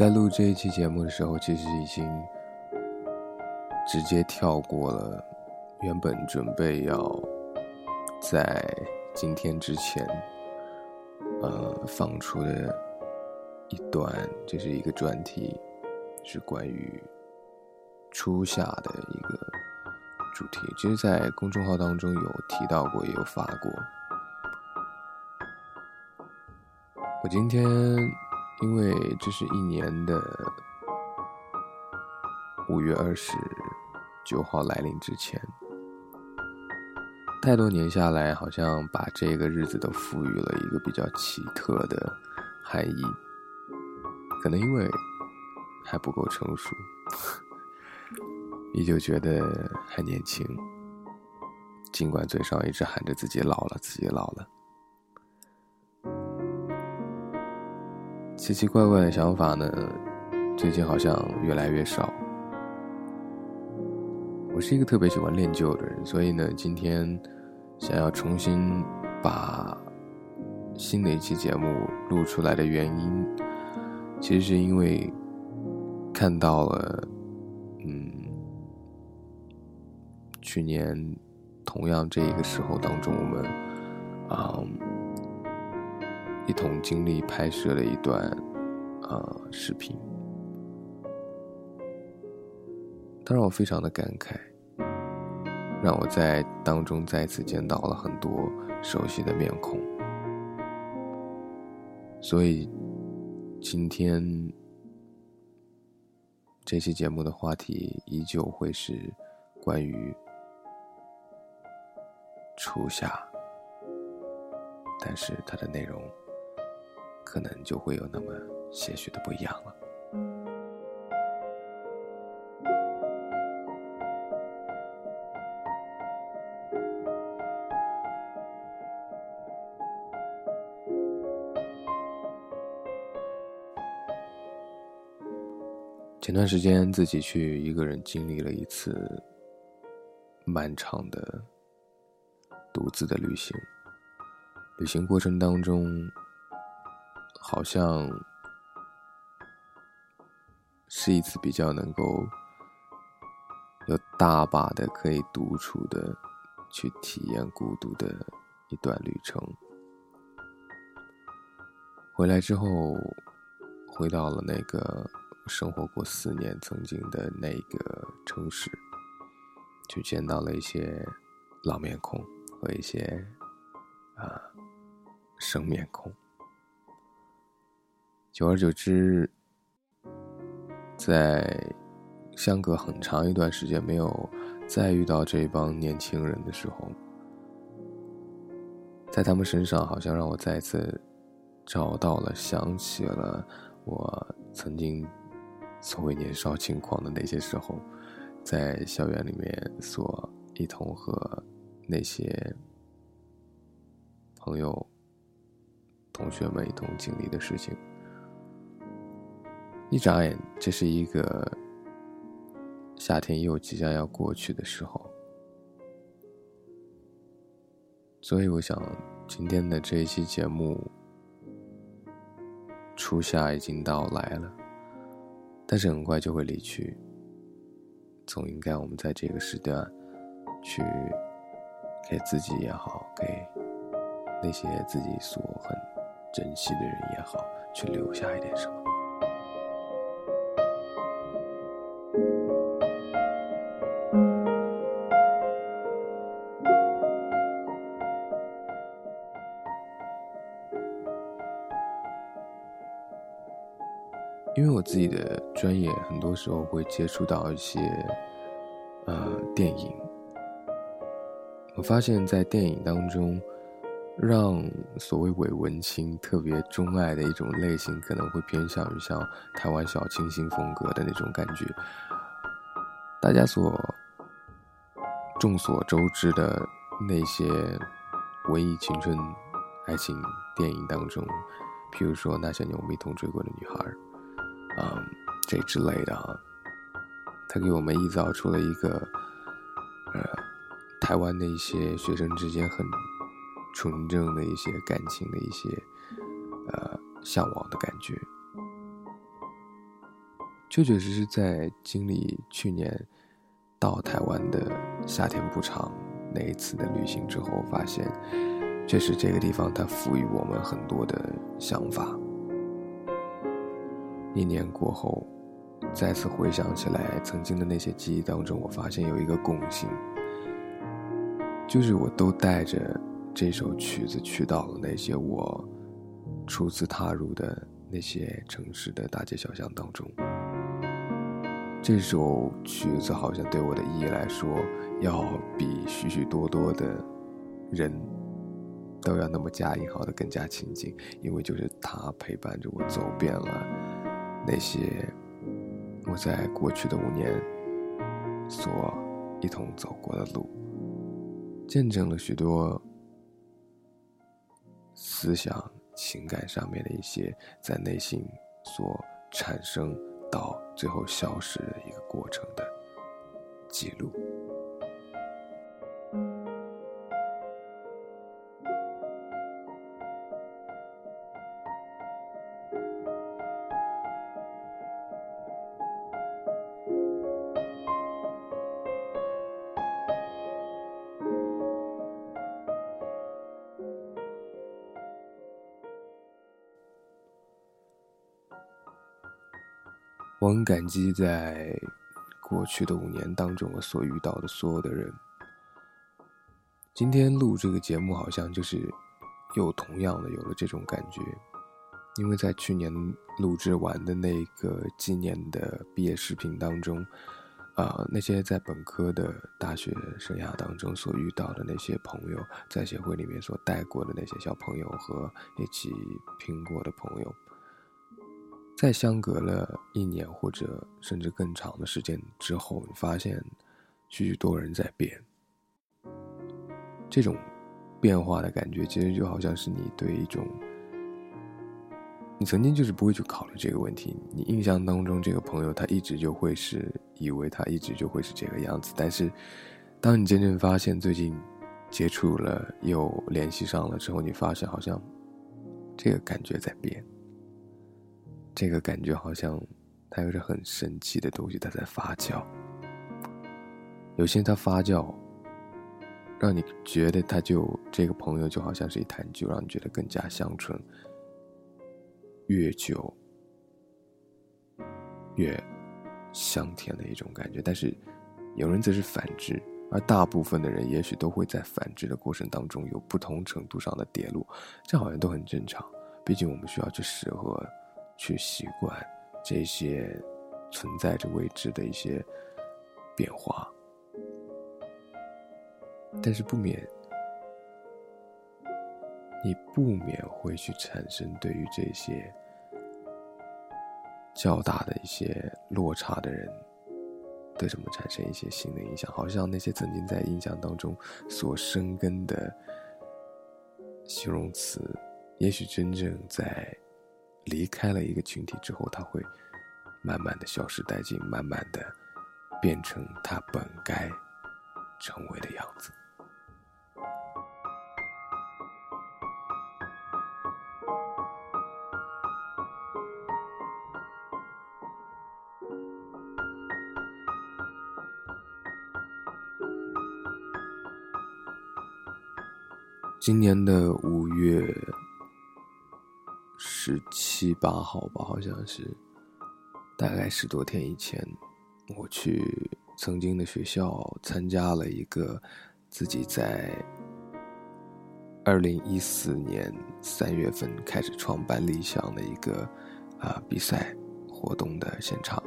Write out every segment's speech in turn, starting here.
在录这一期节目的时候，其实已经直接跳过了原本准备要在今天之前呃放出的一段，就是一个专题，是关于初夏的一个主题。其实，在公众号当中有提到过，也有发过。我今天因为这是一年的五月二十九号来临之前，太多年下来，好像把这个日子都赋予了一个比较奇特的含义。可能因为还不够成熟，依旧觉得还年轻，尽管嘴上一直喊着自己老了，自己老了。奇奇怪怪的想法呢，最近好像越来越少。我是一个特别喜欢练就的人，所以呢，今天想要重新把新的一期节目录出来的原因，其实是因为看到了，嗯，去年同样这一个时候当中，我们啊。一同经历拍摄了一段，呃，视频，它让我非常的感慨，让我在当中再次见到了很多熟悉的面孔，所以今天这期节目的话题依旧会是关于初夏，但是它的内容。可能就会有那么些许的不一样了。前段时间自己去一个人经历了一次漫长的独自的旅行，旅行过程当中。好像是一次比较能够有大把的可以独处的去体验孤独的一段旅程。回来之后，回到了那个生活过四年曾经的那个城市，就见到了一些老面孔和一些啊生面孔。久而久之，在相隔很长一段时间没有再遇到这帮年轻人的时候，在他们身上好像让我再次找到了、想起了我曾经所谓年少轻狂的那些时候，在校园里面所一同和那些朋友、同学们一同经历的事情。一眨眼，这是一个夏天又即将要过去的时候，所以我想，今天的这一期节目，初夏已经到来了，但是很快就会离去，总应该我们在这个时段，去给自己也好，给那些自己所很珍惜的人也好，去留下一点什么。我自己的专业，很多时候会接触到一些，呃，电影。我发现，在电影当中，让所谓伪文青特别钟爱的一种类型，可能会偏向于像台湾小清新风格的那种感觉。大家所众所周知的那些文艺青春爱情电影当中，譬如说那些年我们一同追过的女孩。啊，这之类的啊，他给我们臆造出了一个，呃，台湾的一些学生之间很纯正的一些感情的一些呃向往的感觉。确确实实在经历去年到台湾的夏天不长那一次的旅行之后，发现确实这个地方它赋予我们很多的想法。一年过后，再次回想起来曾经的那些记忆当中，我发现有一个共性，就是我都带着这首曲子去到了那些我初次踏入的那些城市的大街小巷当中。这首曲子好像对我的意义来说，要比许许多多的人都要那么加引号的更加亲近，因为就是它陪伴着我走遍了。那些我在过去的五年所一同走过的路，见证了许多思想、情感上面的一些在内心所产生到最后消失的一个过程的记录。很感激在过去的五年当中我所遇到的所有的人。今天录这个节目，好像就是又同样的有了这种感觉，因为在去年录制完的那个纪念的毕业视频当中，啊，那些在本科的大学生涯当中所遇到的那些朋友，在协会里面所带过的那些小朋友和一起拼过的朋友。在相隔了一年或者甚至更长的时间之后，你发现许许多人在变。这种变化的感觉，其实就好像是你对一种你曾经就是不会去考虑这个问题。你印象当中这个朋友，他一直就会是以为他一直就会是这个样子，但是当你真正发现最近接触了又联系上了之后，你发现好像这个感觉在变。这个感觉好像，它有着很神奇的东西，它在发酵。有些它发酵，让你觉得它就这个朋友就好像是一坛酒，让你觉得更加香醇。越久，越香甜的一种感觉。但是，有人则是反之，而大部分的人也许都会在反之的过程当中有不同程度上的跌落，这好像都很正常。毕竟我们需要去适合。去习惯这些存在着未知的一些变化，但是不免你不免会去产生对于这些较大的一些落差的人，对什么产生一些新的影响？好像那些曾经在印象当中所生根的形容词，也许真正在。离开了一个群体之后，他会慢慢的消失殆尽，慢慢的变成他本该成为的样子。今年的五月。十七八号吧，好像是，大概十多天以前，我去曾经的学校参加了一个自己在二零一四年三月份开始创办理想的一个啊比赛活动的现场。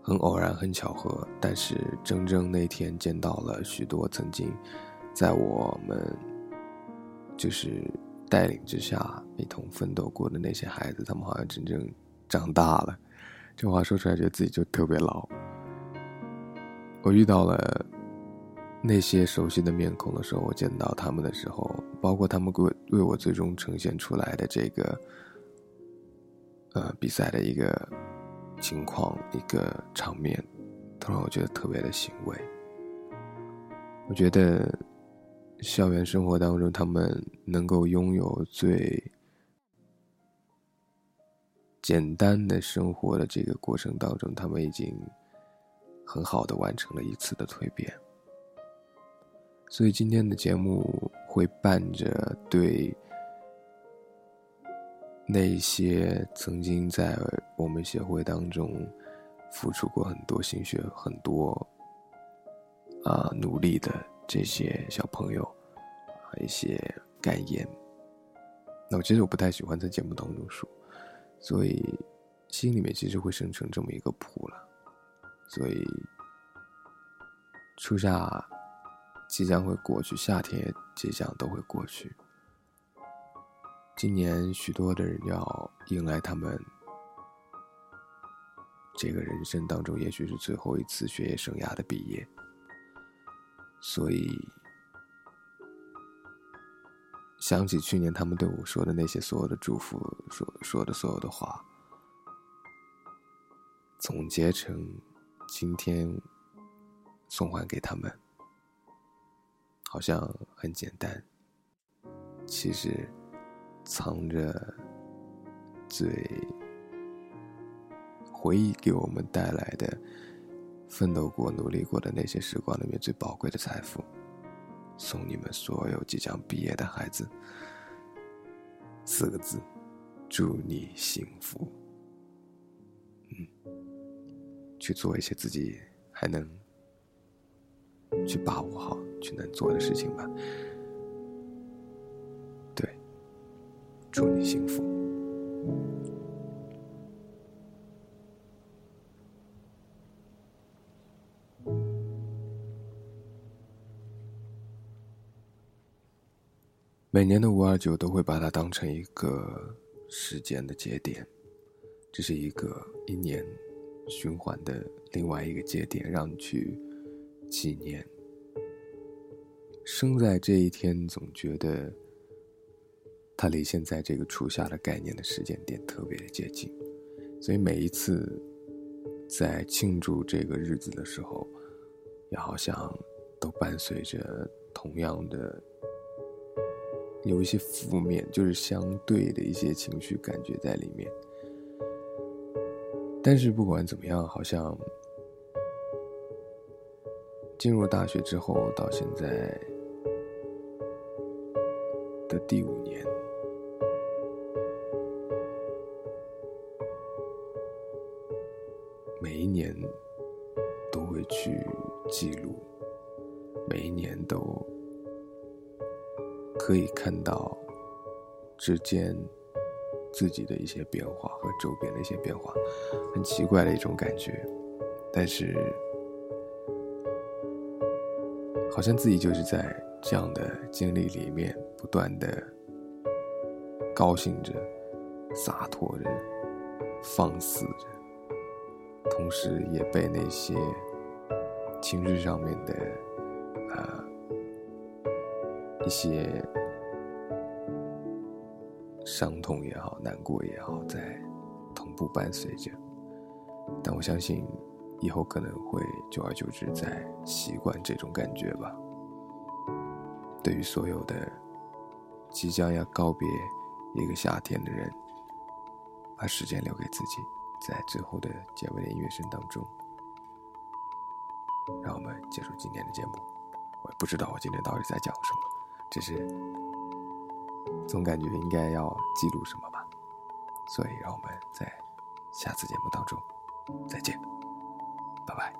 很偶然，很巧合，但是真正那天见到了许多曾经在我们就是。带领之下一同奋斗过的那些孩子，他们好像真正长大了。这话说出来，觉得自己就特别老。我遇到了那些熟悉的面孔的时候，我见到他们的时候，包括他们为为我最终呈现出来的这个呃比赛的一个情况、一个场面，都让我觉得特别的欣慰。我觉得校园生活当中，他们能够拥有最简单的生活的这个过程当中，他们已经很好的完成了一次的蜕变。所以今天的节目会伴着对那些曾经在我们协会当中付出过很多心血、很多啊努力的这些小朋友一些感言。那我其实我不太喜欢在节目当中说，所以心里面其实会生成这么一个谱了。所以初夏。即将会过去，夏天即将都会过去。今年许多的人要迎来他们这个人生当中，也许是最后一次学业生涯的毕业。所以，想起去年他们对我说的那些所有的祝福，说说的所有的话，总结成今天送还给他们。好像很简单，其实藏着最回忆给我们带来的奋斗过、努力过的那些时光里面最宝贵的财富，送你们所有即将毕业的孩子四个字：祝你幸福。嗯，去做一些自己还能去把握好。去能做的事情吧。对，祝你幸福。每年的五二九都会把它当成一个时间的节点，这是一个一年循环的另外一个节点，让你去纪念。生在这一天，总觉得它离现在这个初夏的概念的时间点特别的接近，所以每一次在庆祝这个日子的时候，也好像都伴随着同样的有一些负面，就是相对的一些情绪感觉在里面。但是不管怎么样，好像进入大学之后到现在。的第五年，每一年都会去记录，可以看到之间自己的一些变化和周边的一些变化，很奇怪的一种感觉，但是好像自己就是在这样的经历里面。不断的高兴着，洒脱着，放肆着，同时也被那些情绪上面的啊一些伤痛也好，难过也好，在同步伴随着。但我相信，以后可能会久而久之在习惯这种感觉吧。对于所有的。即将要告别一个夏天的人，把时间留给自己，在最后的结尾的音乐声当中，让我们结束今天的节目。我也不知道我今天到底在讲什么，只是总感觉应该要记录什么吧。所以，让我们在下次节目当中再见，拜拜。